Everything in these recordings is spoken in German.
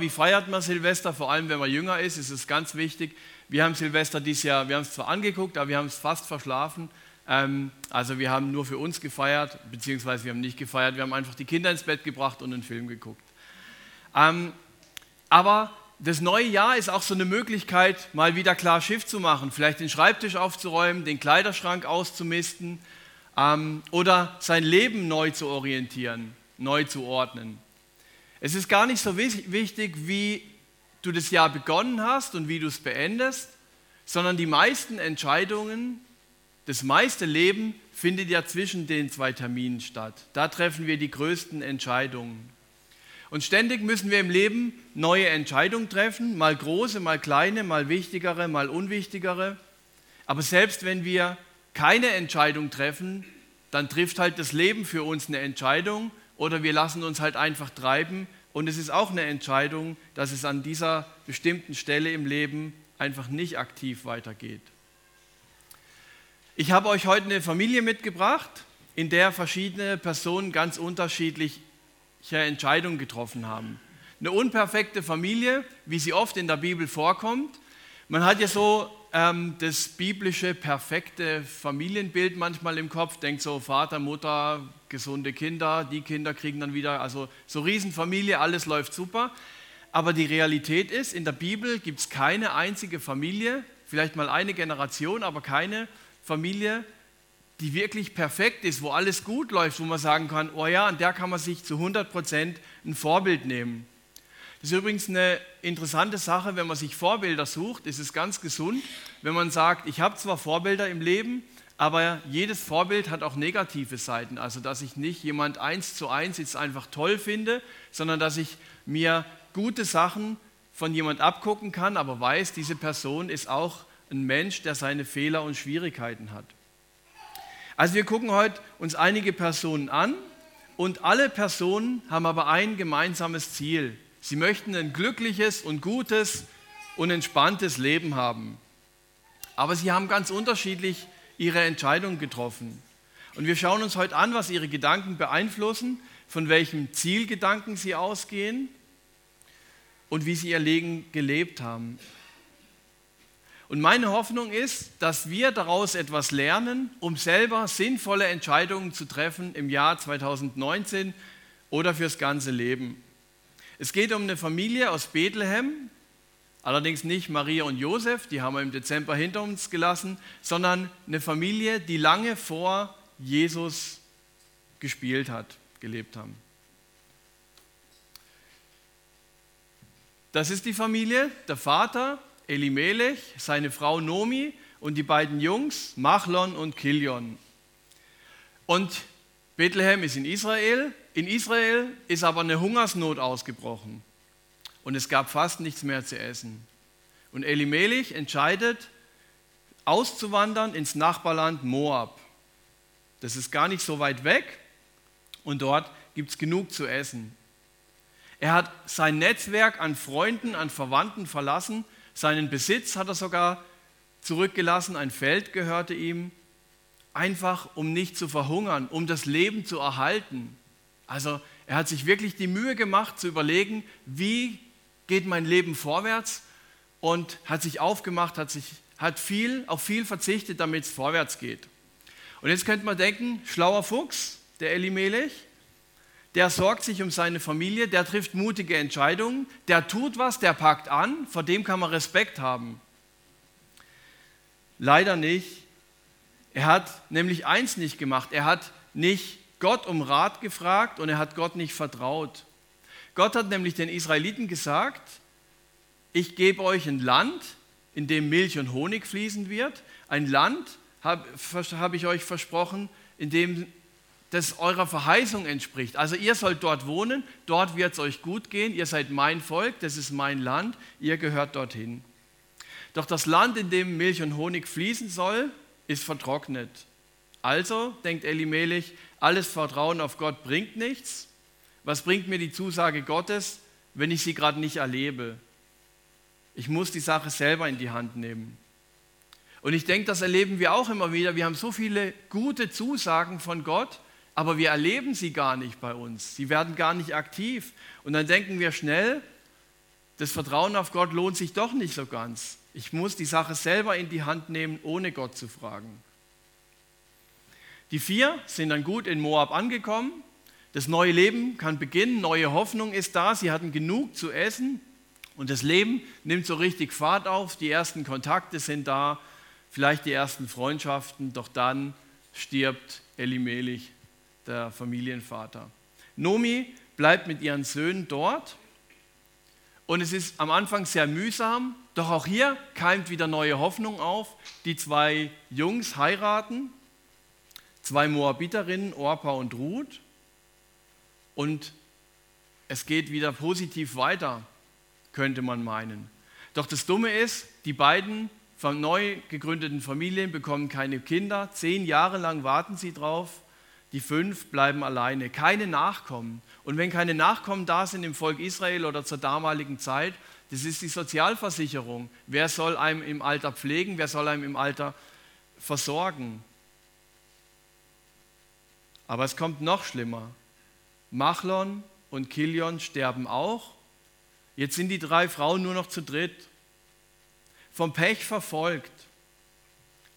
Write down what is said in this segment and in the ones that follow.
Wie feiert man Silvester? Vor allem, wenn man jünger ist, ist es ganz wichtig. Wir haben Silvester dieses Jahr, wir haben es zwar angeguckt, aber wir haben es fast verschlafen. Ähm, also wir haben nur für uns gefeiert, beziehungsweise wir haben nicht gefeiert, wir haben einfach die Kinder ins Bett gebracht und einen Film geguckt. Ähm, aber das neue Jahr ist auch so eine Möglichkeit, mal wieder klar Schiff zu machen, vielleicht den Schreibtisch aufzuräumen, den Kleiderschrank auszumisten ähm, oder sein Leben neu zu orientieren, neu zu ordnen. Es ist gar nicht so wichtig, wie du das Jahr begonnen hast und wie du es beendest, sondern die meisten Entscheidungen, das meiste Leben findet ja zwischen den zwei Terminen statt. Da treffen wir die größten Entscheidungen. Und ständig müssen wir im Leben neue Entscheidungen treffen, mal große, mal kleine, mal wichtigere, mal unwichtigere. Aber selbst wenn wir keine Entscheidung treffen, dann trifft halt das Leben für uns eine Entscheidung oder wir lassen uns halt einfach treiben. Und es ist auch eine Entscheidung, dass es an dieser bestimmten Stelle im Leben einfach nicht aktiv weitergeht. Ich habe euch heute eine Familie mitgebracht, in der verschiedene Personen ganz unterschiedliche Entscheidungen getroffen haben. Eine unperfekte Familie, wie sie oft in der Bibel vorkommt. Man hat ja so ähm, das biblische perfekte Familienbild manchmal im Kopf, denkt so Vater, Mutter, gesunde Kinder, die Kinder kriegen dann wieder, also so Riesenfamilie, alles läuft super. Aber die Realität ist, in der Bibel gibt es keine einzige Familie, vielleicht mal eine Generation, aber keine Familie, die wirklich perfekt ist, wo alles gut läuft, wo man sagen kann, oh ja, an der kann man sich zu 100 Prozent ein Vorbild nehmen. Das ist übrigens eine interessante Sache, wenn man sich Vorbilder sucht, ist es ganz gesund, wenn man sagt, ich habe zwar Vorbilder im Leben, aber jedes Vorbild hat auch negative Seiten. Also dass ich nicht jemand eins zu eins jetzt einfach toll finde, sondern dass ich mir gute Sachen von jemand abgucken kann, aber weiß, diese Person ist auch ein Mensch, der seine Fehler und Schwierigkeiten hat. Also wir gucken heute uns einige Personen an und alle Personen haben aber ein gemeinsames Ziel. Sie möchten ein glückliches und gutes und entspanntes Leben haben. Aber sie haben ganz unterschiedlich ihre Entscheidungen getroffen. Und wir schauen uns heute an, was ihre Gedanken beeinflussen, von welchem Zielgedanken sie ausgehen und wie sie ihr Leben gelebt haben. Und meine Hoffnung ist, dass wir daraus etwas lernen, um selber sinnvolle Entscheidungen zu treffen im Jahr 2019 oder fürs ganze Leben. Es geht um eine Familie aus Bethlehem, allerdings nicht Maria und Josef, die haben wir im Dezember hinter uns gelassen, sondern eine Familie, die lange vor Jesus gespielt hat, gelebt haben. Das ist die Familie, der Vater Elimelech, seine Frau Nomi und die beiden Jungs Machlon und Kilion. Und Bethlehem ist in Israel in Israel ist aber eine Hungersnot ausgebrochen und es gab fast nichts mehr zu essen. Und Elimelech entscheidet, auszuwandern ins Nachbarland Moab. Das ist gar nicht so weit weg und dort gibt es genug zu essen. Er hat sein Netzwerk an Freunden, an Verwandten verlassen, seinen Besitz hat er sogar zurückgelassen, ein Feld gehörte ihm, einfach um nicht zu verhungern, um das Leben zu erhalten. Also er hat sich wirklich die Mühe gemacht zu überlegen, wie geht mein Leben vorwärts und hat sich aufgemacht, hat, sich, hat viel, auf viel verzichtet, damit es vorwärts geht. Und jetzt könnte man denken, schlauer Fuchs, der Elimelech, der sorgt sich um seine Familie, der trifft mutige Entscheidungen, der tut was, der packt an, vor dem kann man Respekt haben. Leider nicht. Er hat nämlich eins nicht gemacht, er hat nicht Gott um Rat gefragt und er hat Gott nicht vertraut. Gott hat nämlich den Israeliten gesagt, ich gebe euch ein Land, in dem Milch und Honig fließen wird. Ein Land, habe hab ich euch versprochen, in dem das eurer Verheißung entspricht. Also ihr sollt dort wohnen, dort wird es euch gut gehen, ihr seid mein Volk, das ist mein Land, ihr gehört dorthin. Doch das Land, in dem Milch und Honig fließen soll, ist vertrocknet. Also, denkt Elimelech, alles Vertrauen auf Gott bringt nichts. Was bringt mir die Zusage Gottes, wenn ich sie gerade nicht erlebe? Ich muss die Sache selber in die Hand nehmen. Und ich denke, das erleben wir auch immer wieder. Wir haben so viele gute Zusagen von Gott, aber wir erleben sie gar nicht bei uns. Sie werden gar nicht aktiv. Und dann denken wir schnell, das Vertrauen auf Gott lohnt sich doch nicht so ganz. Ich muss die Sache selber in die Hand nehmen, ohne Gott zu fragen. Die vier sind dann gut in Moab angekommen. Das neue Leben kann beginnen, neue Hoffnung ist da. Sie hatten genug zu essen und das Leben nimmt so richtig Fahrt auf. Die ersten Kontakte sind da, vielleicht die ersten Freundschaften, doch dann stirbt Elimelech, der Familienvater. Nomi bleibt mit ihren Söhnen dort und es ist am Anfang sehr mühsam, doch auch hier keimt wieder neue Hoffnung auf. Die zwei Jungs heiraten, zwei Moabiterinnen, Orpa und Ruth, und es geht wieder positiv weiter, könnte man meinen. Doch das Dumme ist, die beiden neu gegründeten Familien bekommen keine Kinder. Zehn Jahre lang warten sie drauf. Die fünf bleiben alleine, keine Nachkommen. Und wenn keine Nachkommen da sind im Volk Israel oder zur damaligen Zeit, das ist die Sozialversicherung. Wer soll einem im Alter pflegen? Wer soll einem im Alter versorgen? Aber es kommt noch schlimmer. Machlon und Kilion sterben auch. Jetzt sind die drei Frauen nur noch zu dritt. Vom Pech verfolgt.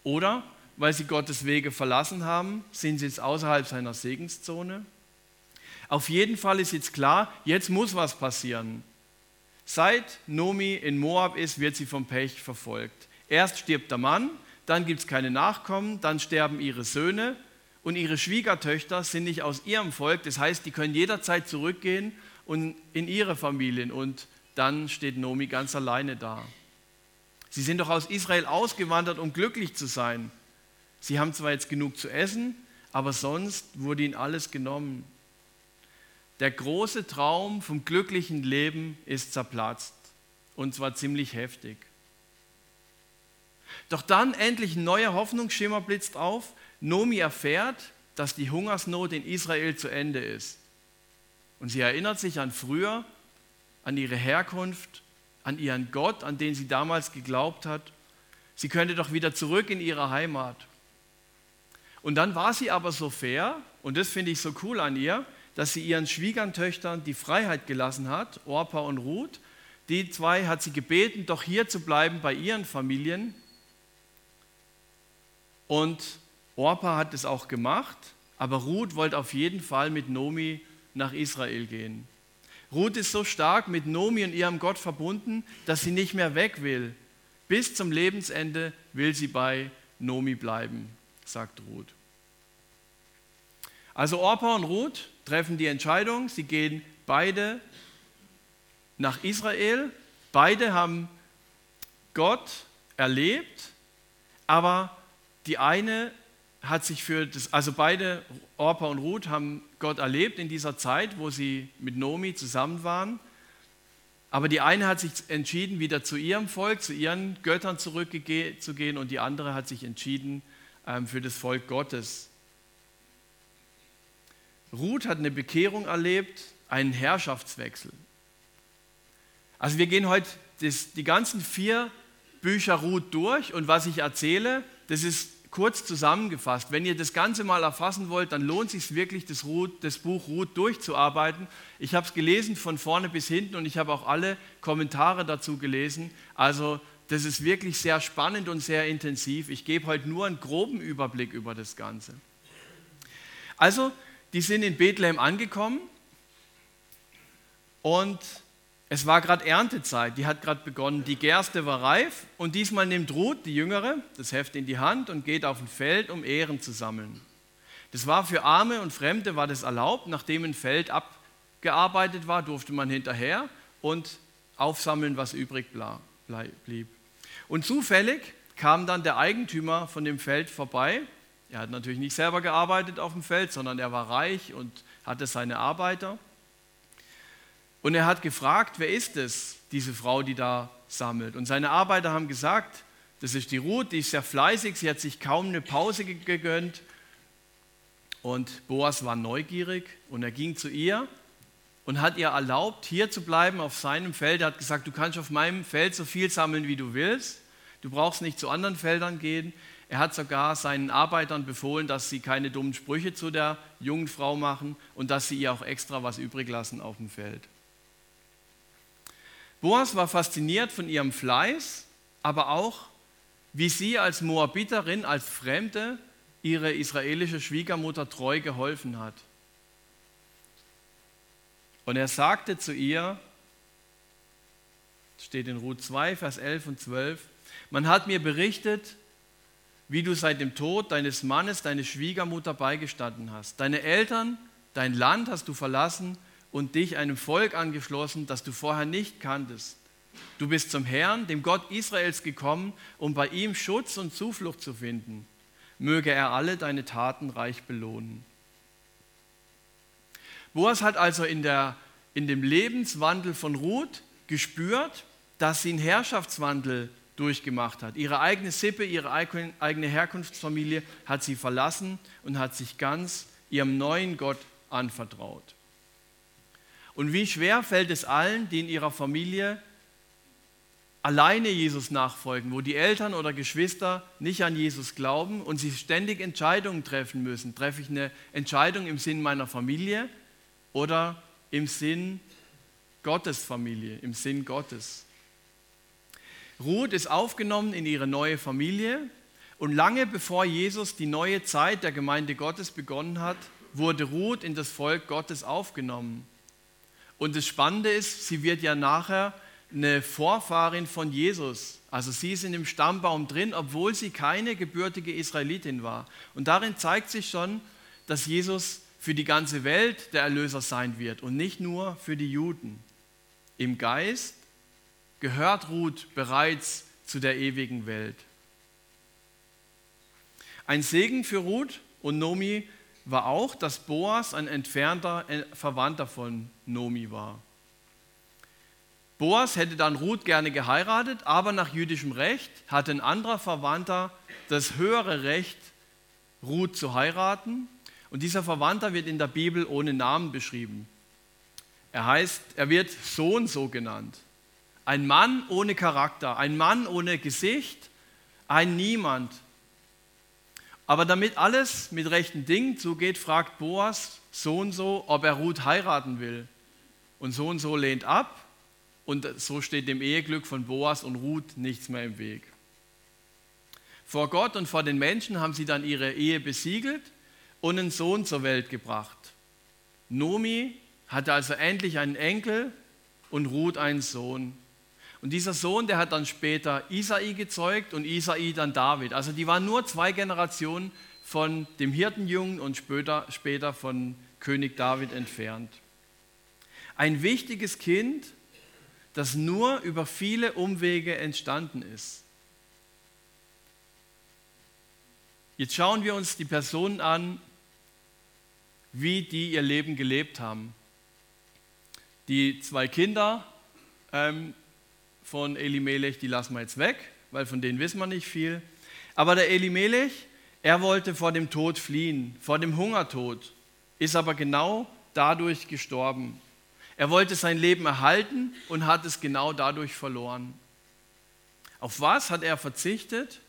Oder weil sie Gottes Wege verlassen haben, sind sie jetzt außerhalb seiner Segenszone. Auf jeden Fall ist jetzt klar, jetzt muss was passieren. Seit Nomi in Moab ist, wird sie vom Pech verfolgt. Erst stirbt der Mann, dann gibt es keine Nachkommen, dann sterben ihre Söhne und ihre Schwiegertöchter sind nicht aus ihrem Volk. Das heißt, die können jederzeit zurückgehen und in ihre Familien und dann steht Nomi ganz alleine da. Sie sind doch aus Israel ausgewandert, um glücklich zu sein. Sie haben zwar jetzt genug zu essen, aber sonst wurde ihnen alles genommen. Der große Traum vom glücklichen Leben ist zerplatzt und zwar ziemlich heftig. Doch dann endlich ein neuer Hoffnungsschimmer blitzt auf. Nomi erfährt, dass die Hungersnot in Israel zu Ende ist. Und sie erinnert sich an früher, an ihre Herkunft, an ihren Gott, an den sie damals geglaubt hat. Sie könnte doch wieder zurück in ihre Heimat. Und dann war sie aber so fair, und das finde ich so cool an ihr, dass sie ihren Schwiegertöchtern die Freiheit gelassen hat, Orpa und Ruth. Die zwei hat sie gebeten, doch hier zu bleiben bei ihren Familien. Und Orpa hat es auch gemacht, aber Ruth wollte auf jeden Fall mit Nomi nach Israel gehen. Ruth ist so stark mit Nomi und ihrem Gott verbunden, dass sie nicht mehr weg will. Bis zum Lebensende will sie bei Nomi bleiben, sagt Ruth. Also Orpa und Ruth treffen die Entscheidung, sie gehen beide nach Israel. Beide haben Gott erlebt, aber die eine hat sich für das, also beide, Orpa und Ruth, haben Gott erlebt in dieser Zeit, wo sie mit Nomi zusammen waren. Aber die eine hat sich entschieden, wieder zu ihrem Volk, zu ihren Göttern zurückzugehen und die andere hat sich entschieden für das Volk Gottes. Ruth hat eine Bekehrung erlebt, einen Herrschaftswechsel. Also wir gehen heute das, die ganzen vier Bücher Ruth durch und was ich erzähle, das ist kurz zusammengefasst. Wenn ihr das Ganze mal erfassen wollt, dann lohnt es sich wirklich, das, Ruth, das Buch Ruth durchzuarbeiten. Ich habe es gelesen von vorne bis hinten und ich habe auch alle Kommentare dazu gelesen. Also das ist wirklich sehr spannend und sehr intensiv. Ich gebe heute nur einen groben Überblick über das Ganze. Also die sind in Bethlehem angekommen und es war gerade Erntezeit, die hat gerade begonnen. Die Gerste war reif und diesmal nimmt Ruth, die Jüngere, das Heft in die Hand und geht auf ein Feld, um Ehren zu sammeln. Das war für Arme und Fremde war das erlaubt. Nachdem ein Feld abgearbeitet war, durfte man hinterher und aufsammeln, was übrig blieb. Und zufällig kam dann der Eigentümer von dem Feld vorbei er hat natürlich nicht selber gearbeitet auf dem Feld, sondern er war reich und hatte seine Arbeiter. Und er hat gefragt, wer ist es, diese Frau, die da sammelt? Und seine Arbeiter haben gesagt, das ist die Ruth, die ist sehr fleißig, sie hat sich kaum eine Pause gegönnt. Und Boas war neugierig und er ging zu ihr und hat ihr erlaubt, hier zu bleiben auf seinem Feld. Er hat gesagt, du kannst auf meinem Feld so viel sammeln, wie du willst. Du brauchst nicht zu anderen Feldern gehen. Er hat sogar seinen Arbeitern befohlen, dass sie keine dummen Sprüche zu der jungen Frau machen und dass sie ihr auch extra was übrig lassen auf dem Feld. Boas war fasziniert von ihrem Fleiß, aber auch, wie sie als Moabiterin, als Fremde, ihre israelische Schwiegermutter treu geholfen hat. Und er sagte zu ihr, steht in Ruth 2, Vers 11 und 12, man hat mir berichtet, wie du seit dem Tod deines Mannes deine Schwiegermutter beigestanden hast. Deine Eltern, dein Land hast du verlassen und dich einem Volk angeschlossen, das du vorher nicht kanntest. Du bist zum Herrn, dem Gott Israels, gekommen, um bei ihm Schutz und Zuflucht zu finden. Möge er alle deine Taten reich belohnen. Boas hat also in, der, in dem Lebenswandel von Ruth gespürt, dass sie einen Herrschaftswandel durchgemacht hat. Ihre eigene Sippe, ihre eigene Herkunftsfamilie hat sie verlassen und hat sich ganz ihrem neuen Gott anvertraut. Und wie schwer fällt es allen, die in ihrer Familie alleine Jesus nachfolgen, wo die Eltern oder Geschwister nicht an Jesus glauben und sie ständig Entscheidungen treffen müssen. Treffe ich eine Entscheidung im Sinn meiner Familie oder im Sinn Gottes Familie, im Sinn Gottes? Ruth ist aufgenommen in ihre neue Familie und lange bevor Jesus die neue Zeit der Gemeinde Gottes begonnen hat, wurde Ruth in das Volk Gottes aufgenommen. Und das Spannende ist, sie wird ja nachher eine Vorfahrin von Jesus. Also sie ist in dem Stammbaum drin, obwohl sie keine gebürtige Israelitin war. Und darin zeigt sich schon, dass Jesus für die ganze Welt der Erlöser sein wird und nicht nur für die Juden. Im Geist gehört Ruth bereits zu der ewigen Welt. Ein Segen für Ruth und Nomi war auch, dass Boas ein entfernter Verwandter von Nomi war. Boas hätte dann Ruth gerne geheiratet, aber nach jüdischem Recht hatte ein anderer Verwandter das höhere Recht, Ruth zu heiraten. Und dieser Verwandter wird in der Bibel ohne Namen beschrieben. Er heißt, er wird Sohn so genannt. Ein Mann ohne Charakter, ein Mann ohne Gesicht, ein Niemand. Aber damit alles mit rechten Dingen zugeht, fragt Boas so und so, ob er Ruth heiraten will. Und so und so lehnt ab und so steht dem Eheglück von Boas und Ruth nichts mehr im Weg. Vor Gott und vor den Menschen haben sie dann ihre Ehe besiegelt und einen Sohn zur Welt gebracht. Nomi hatte also endlich einen Enkel und Ruth einen Sohn. Und dieser Sohn, der hat dann später Isai gezeugt und Isai dann David. Also die waren nur zwei Generationen von dem Hirtenjungen und später, später von König David entfernt. Ein wichtiges Kind, das nur über viele Umwege entstanden ist. Jetzt schauen wir uns die Personen an, wie die ihr Leben gelebt haben. Die zwei Kinder, ähm, von Elimelech, die lassen wir jetzt weg, weil von denen wissen wir nicht viel. Aber der Elimelech, er wollte vor dem Tod fliehen, vor dem Hungertod, ist aber genau dadurch gestorben. Er wollte sein Leben erhalten und hat es genau dadurch verloren. Auf was hat er verzichtet?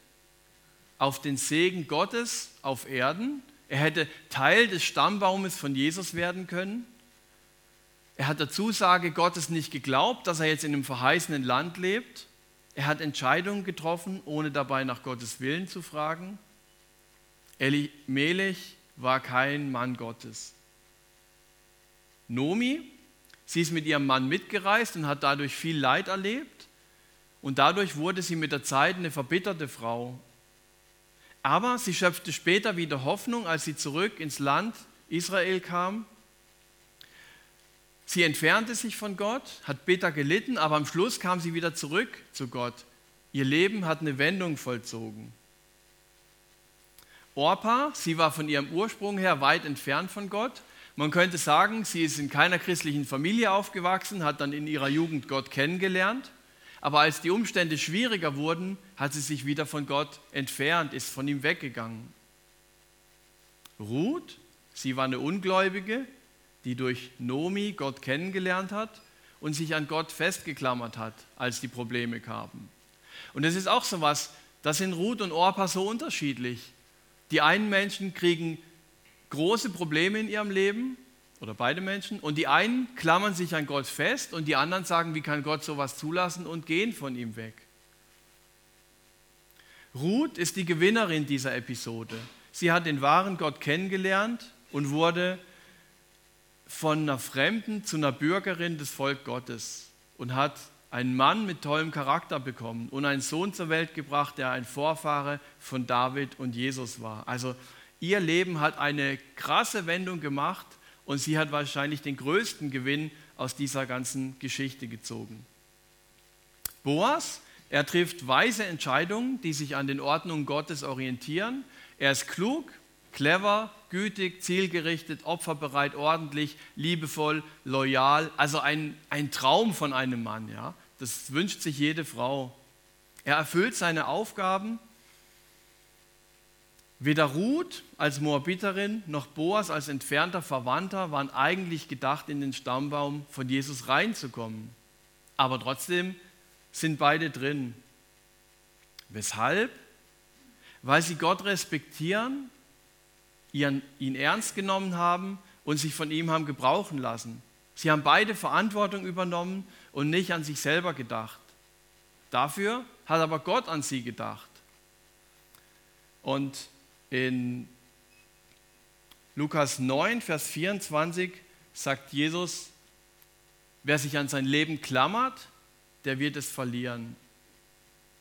Auf den Segen Gottes auf Erden. Er hätte Teil des Stammbaumes von Jesus werden können. Er hat der Zusage Gottes nicht geglaubt, dass er jetzt in einem verheißenen Land lebt. Er hat Entscheidungen getroffen, ohne dabei nach Gottes Willen zu fragen. Elimelech war kein Mann Gottes. Nomi, sie ist mit ihrem Mann mitgereist und hat dadurch viel Leid erlebt. Und dadurch wurde sie mit der Zeit eine verbitterte Frau. Aber sie schöpfte später wieder Hoffnung, als sie zurück ins Land Israel kam Sie entfernte sich von Gott, hat bitter gelitten, aber am Schluss kam sie wieder zurück zu Gott. Ihr Leben hat eine Wendung vollzogen. Orpa, sie war von ihrem Ursprung her weit entfernt von Gott. Man könnte sagen, sie ist in keiner christlichen Familie aufgewachsen, hat dann in ihrer Jugend Gott kennengelernt. Aber als die Umstände schwieriger wurden, hat sie sich wieder von Gott entfernt, ist von ihm weggegangen. Ruth, sie war eine Ungläubige, die durch Nomi Gott kennengelernt hat und sich an Gott festgeklammert hat, als die Probleme kamen. Und es ist auch so was, das sind Ruth und Orpa so unterschiedlich. Die einen Menschen kriegen große Probleme in ihrem Leben oder beide Menschen. Und die einen klammern sich an Gott fest und die anderen sagen, wie kann Gott sowas zulassen und gehen von ihm weg. Ruth ist die Gewinnerin dieser Episode. Sie hat den wahren Gott kennengelernt und wurde von einer Fremden zu einer Bürgerin des Volk Gottes und hat einen Mann mit tollem Charakter bekommen und einen Sohn zur Welt gebracht, der ein Vorfahre von David und Jesus war. Also ihr Leben hat eine krasse Wendung gemacht und sie hat wahrscheinlich den größten Gewinn aus dieser ganzen Geschichte gezogen. Boas, er trifft weise Entscheidungen, die sich an den Ordnungen Gottes orientieren. Er ist klug, clever, gütig, zielgerichtet, opferbereit, ordentlich, liebevoll, loyal. Also ein, ein Traum von einem Mann. Ja? Das wünscht sich jede Frau. Er erfüllt seine Aufgaben. Weder Ruth als Moabiterin noch Boas als entfernter Verwandter waren eigentlich gedacht, in den Stammbaum von Jesus reinzukommen. Aber trotzdem sind beide drin. Weshalb? Weil sie Gott respektieren ihn ernst genommen haben und sich von ihm haben gebrauchen lassen. Sie haben beide Verantwortung übernommen und nicht an sich selber gedacht. Dafür hat aber Gott an sie gedacht. Und in Lukas 9, Vers 24 sagt Jesus, wer sich an sein Leben klammert, der wird es verlieren.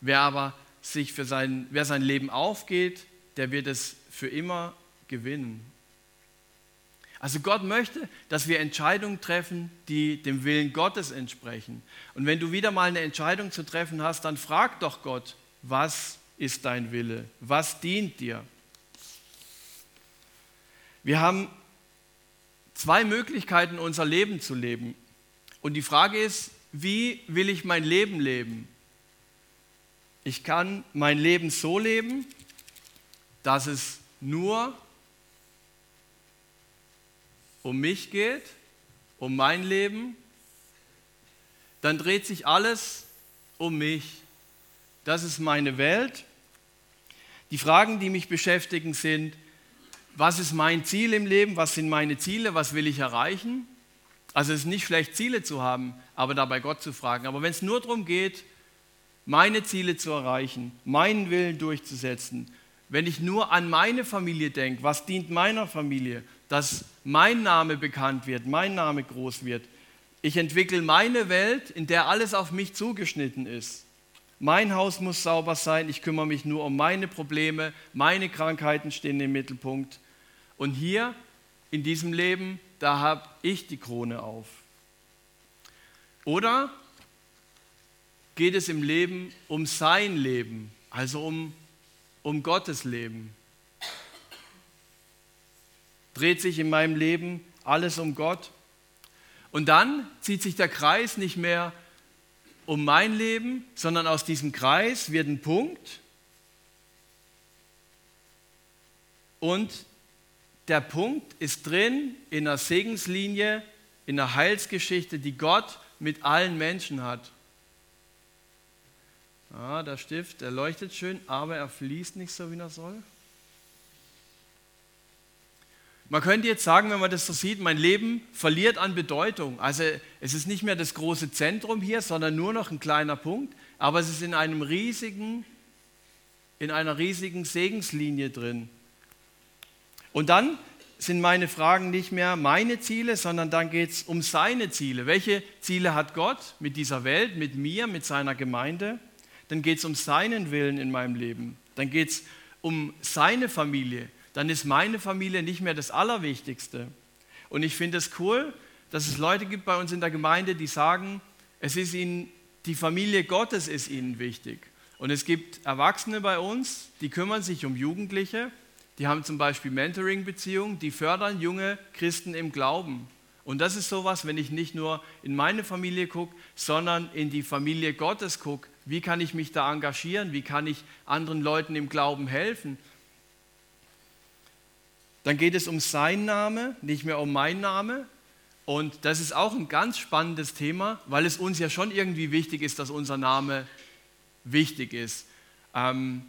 Wer aber sich für sein, wer sein Leben aufgeht, der wird es für immer gewinnen. Also Gott möchte, dass wir Entscheidungen treffen, die dem Willen Gottes entsprechen. Und wenn du wieder mal eine Entscheidung zu treffen hast, dann frag doch Gott, was ist dein Wille? Was dient dir? Wir haben zwei Möglichkeiten, unser Leben zu leben. Und die Frage ist, wie will ich mein Leben leben? Ich kann mein Leben so leben, dass es nur um mich geht, um mein Leben, dann dreht sich alles um mich. Das ist meine Welt. Die Fragen, die mich beschäftigen, sind, was ist mein Ziel im Leben? Was sind meine Ziele? Was will ich erreichen? Also es ist nicht schlecht, Ziele zu haben, aber dabei Gott zu fragen. Aber wenn es nur darum geht, meine Ziele zu erreichen, meinen Willen durchzusetzen, wenn ich nur an meine Familie denke, was dient meiner Familie, dass mein Name bekannt wird, mein Name groß wird. Ich entwickle meine Welt, in der alles auf mich zugeschnitten ist. Mein Haus muss sauber sein, ich kümmere mich nur um meine Probleme, meine Krankheiten stehen im Mittelpunkt. Und hier in diesem Leben, da habe ich die Krone auf. Oder geht es im Leben um sein Leben, also um, um Gottes Leben? dreht sich in meinem Leben alles um Gott. Und dann zieht sich der Kreis nicht mehr um mein Leben, sondern aus diesem Kreis wird ein Punkt. Und der Punkt ist drin in einer Segenslinie, in einer Heilsgeschichte, die Gott mit allen Menschen hat. Ah, der Stift, der leuchtet schön, aber er fließt nicht so, wie er soll. Man könnte jetzt sagen, wenn man das so sieht, mein Leben verliert an Bedeutung. Also es ist nicht mehr das große Zentrum hier, sondern nur noch ein kleiner Punkt, aber es ist in einem riesigen, in einer riesigen Segenslinie drin. Und dann sind meine Fragen nicht mehr meine Ziele, sondern dann geht es um seine Ziele. Welche Ziele hat Gott mit dieser Welt, mit mir, mit seiner Gemeinde? Dann geht es um seinen Willen in meinem Leben. Dann geht es um seine Familie dann ist meine Familie nicht mehr das Allerwichtigste. Und ich finde es cool, dass es Leute gibt bei uns in der Gemeinde, die sagen, es ist ihnen, die Familie Gottes ist ihnen wichtig. Und es gibt Erwachsene bei uns, die kümmern sich um Jugendliche, die haben zum Beispiel Mentoring-Beziehungen, die fördern junge Christen im Glauben. Und das ist sowas, wenn ich nicht nur in meine Familie gucke, sondern in die Familie Gottes gucke. Wie kann ich mich da engagieren? Wie kann ich anderen Leuten im Glauben helfen? Dann geht es um sein Name, nicht mehr um mein Name. Und das ist auch ein ganz spannendes Thema, weil es uns ja schon irgendwie wichtig ist, dass unser Name wichtig ist, ähm,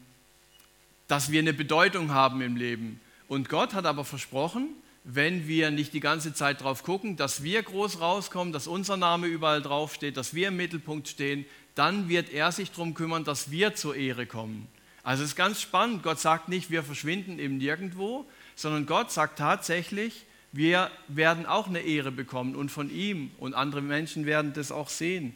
dass wir eine Bedeutung haben im Leben. Und Gott hat aber versprochen, wenn wir nicht die ganze Zeit drauf gucken, dass wir groß rauskommen, dass unser Name überall draufsteht, dass wir im Mittelpunkt stehen, dann wird er sich darum kümmern, dass wir zur Ehre kommen. Also es ist ganz spannend. Gott sagt nicht, wir verschwinden im Nirgendwo, sondern Gott sagt tatsächlich, wir werden auch eine Ehre bekommen und von ihm und andere Menschen werden das auch sehen.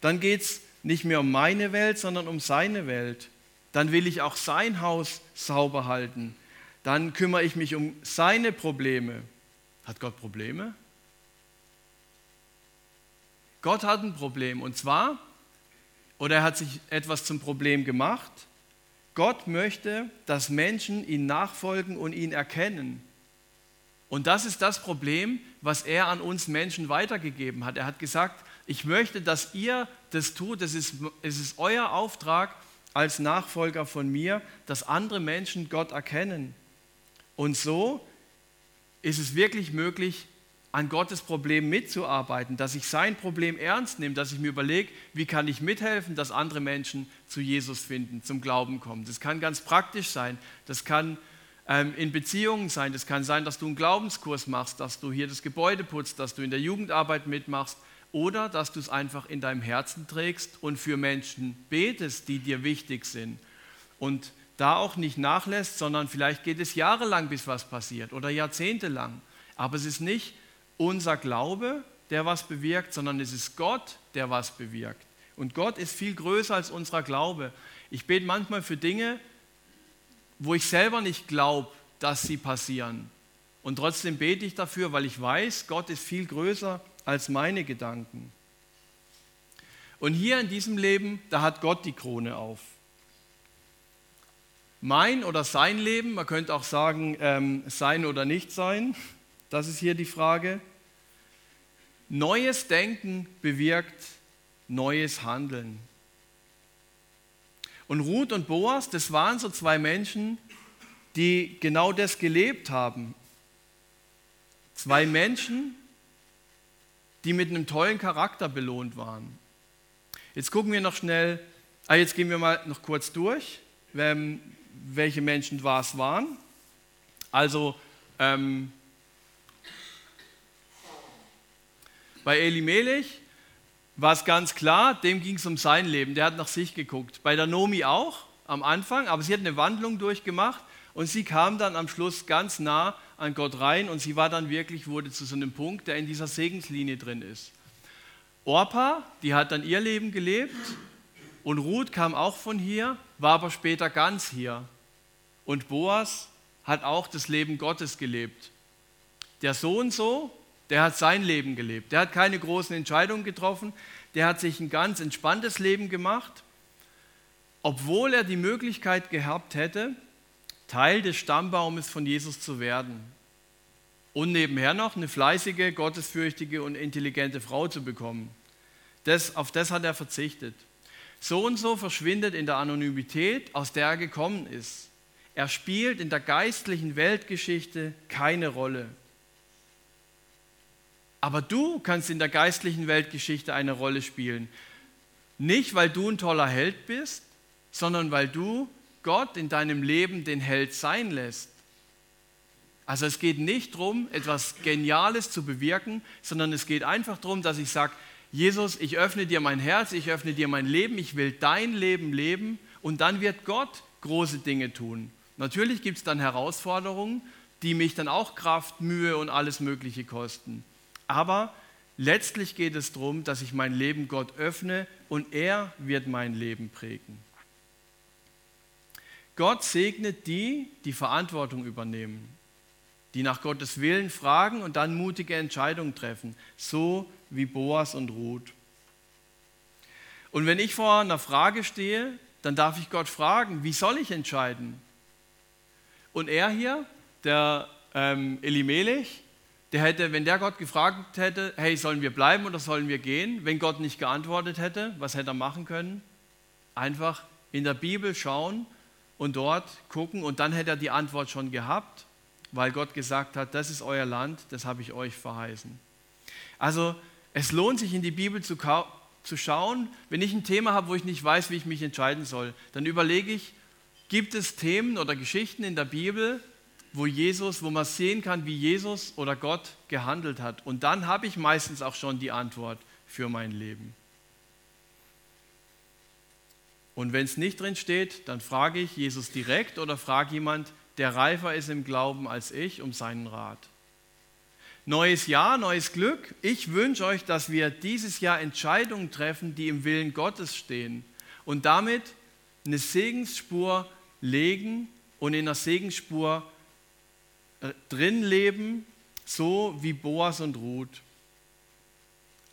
Dann geht es nicht mehr um meine Welt, sondern um seine Welt. Dann will ich auch sein Haus sauber halten. Dann kümmere ich mich um seine Probleme. Hat Gott Probleme? Gott hat ein Problem und zwar, oder er hat sich etwas zum Problem gemacht. Gott möchte, dass Menschen ihn nachfolgen und ihn erkennen. Und das ist das Problem, was er an uns Menschen weitergegeben hat. Er hat gesagt, ich möchte, dass ihr das tut. Es ist, es ist euer Auftrag als Nachfolger von mir, dass andere Menschen Gott erkennen. Und so ist es wirklich möglich, an Gottes Problem mitzuarbeiten, dass ich sein Problem ernst nehme, dass ich mir überlege, wie kann ich mithelfen, dass andere Menschen zu Jesus finden, zum Glauben kommen. Das kann ganz praktisch sein. Das kann ähm, in Beziehungen sein. Das kann sein, dass du einen Glaubenskurs machst, dass du hier das Gebäude putzt, dass du in der Jugendarbeit mitmachst oder dass du es einfach in deinem Herzen trägst und für Menschen betest, die dir wichtig sind. Und da auch nicht nachlässt, sondern vielleicht geht es jahrelang, bis was passiert oder jahrzehntelang. Aber es ist nicht unser Glaube, der was bewirkt, sondern es ist Gott, der was bewirkt. Und Gott ist viel größer als unser Glaube. Ich bete manchmal für Dinge, wo ich selber nicht glaube, dass sie passieren. Und trotzdem bete ich dafür, weil ich weiß, Gott ist viel größer als meine Gedanken. Und hier in diesem Leben, da hat Gott die Krone auf. Mein oder sein Leben, man könnte auch sagen, ähm, sein oder nicht sein, das ist hier die Frage. Neues Denken bewirkt neues Handeln. Und Ruth und Boas, das waren so zwei Menschen, die genau das gelebt haben. Zwei Menschen, die mit einem tollen Charakter belohnt waren. Jetzt gucken wir noch schnell, ah, jetzt gehen wir mal noch kurz durch, welche Menschen was waren. Also ähm, bei Elimelech war es ganz klar, dem ging es um sein Leben, der hat nach sich geguckt. Bei der Nomi auch am Anfang, aber sie hat eine Wandlung durchgemacht und sie kam dann am Schluss ganz nah an Gott rein und sie war dann wirklich, wurde zu so einem Punkt, der in dieser Segenslinie drin ist. Orpa, die hat dann ihr Leben gelebt und Ruth kam auch von hier, war aber später ganz hier. Und Boas hat auch das Leben Gottes gelebt. Der Sohn so, der hat sein Leben gelebt. Der hat keine großen Entscheidungen getroffen. Der hat sich ein ganz entspanntes Leben gemacht, obwohl er die Möglichkeit gehabt hätte, Teil des Stammbaumes von Jesus zu werden. Und nebenher noch eine fleißige, gottesfürchtige und intelligente Frau zu bekommen. Das, auf das hat er verzichtet. So und so verschwindet in der Anonymität, aus der er gekommen ist. Er spielt in der geistlichen Weltgeschichte keine Rolle. Aber du kannst in der geistlichen Weltgeschichte eine Rolle spielen. Nicht, weil du ein toller Held bist, sondern weil du Gott in deinem Leben den Held sein lässt. Also es geht nicht darum, etwas Geniales zu bewirken, sondern es geht einfach darum, dass ich sage, Jesus, ich öffne dir mein Herz, ich öffne dir mein Leben, ich will dein Leben leben und dann wird Gott große Dinge tun. Natürlich gibt es dann Herausforderungen, die mich dann auch Kraft, Mühe und alles Mögliche kosten. Aber letztlich geht es darum, dass ich mein Leben Gott öffne und er wird mein Leben prägen. Gott segnet die, die Verantwortung übernehmen, die nach Gottes Willen fragen und dann mutige Entscheidungen treffen, so wie Boas und Ruth. Und wenn ich vor einer Frage stehe, dann darf ich Gott fragen, wie soll ich entscheiden? Und er hier, der ähm, Elimelech, der hätte, wenn der Gott gefragt hätte, hey, sollen wir bleiben oder sollen wir gehen? Wenn Gott nicht geantwortet hätte, was hätte er machen können? Einfach in der Bibel schauen und dort gucken und dann hätte er die Antwort schon gehabt, weil Gott gesagt hat, das ist euer Land, das habe ich euch verheißen. Also es lohnt sich in die Bibel zu, zu schauen, wenn ich ein Thema habe, wo ich nicht weiß, wie ich mich entscheiden soll, dann überlege ich, gibt es Themen oder Geschichten in der Bibel, wo Jesus, wo man sehen kann, wie Jesus oder Gott gehandelt hat. Und dann habe ich meistens auch schon die Antwort für mein Leben. Und wenn es nicht drin steht, dann frage ich Jesus direkt oder frage jemand, der reifer ist im Glauben als ich, um seinen Rat. Neues Jahr, neues Glück. Ich wünsche euch, dass wir dieses Jahr Entscheidungen treffen, die im Willen Gottes stehen und damit eine Segensspur legen und in der Segensspur äh, drin leben, so wie Boas und Ruth.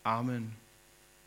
Amen.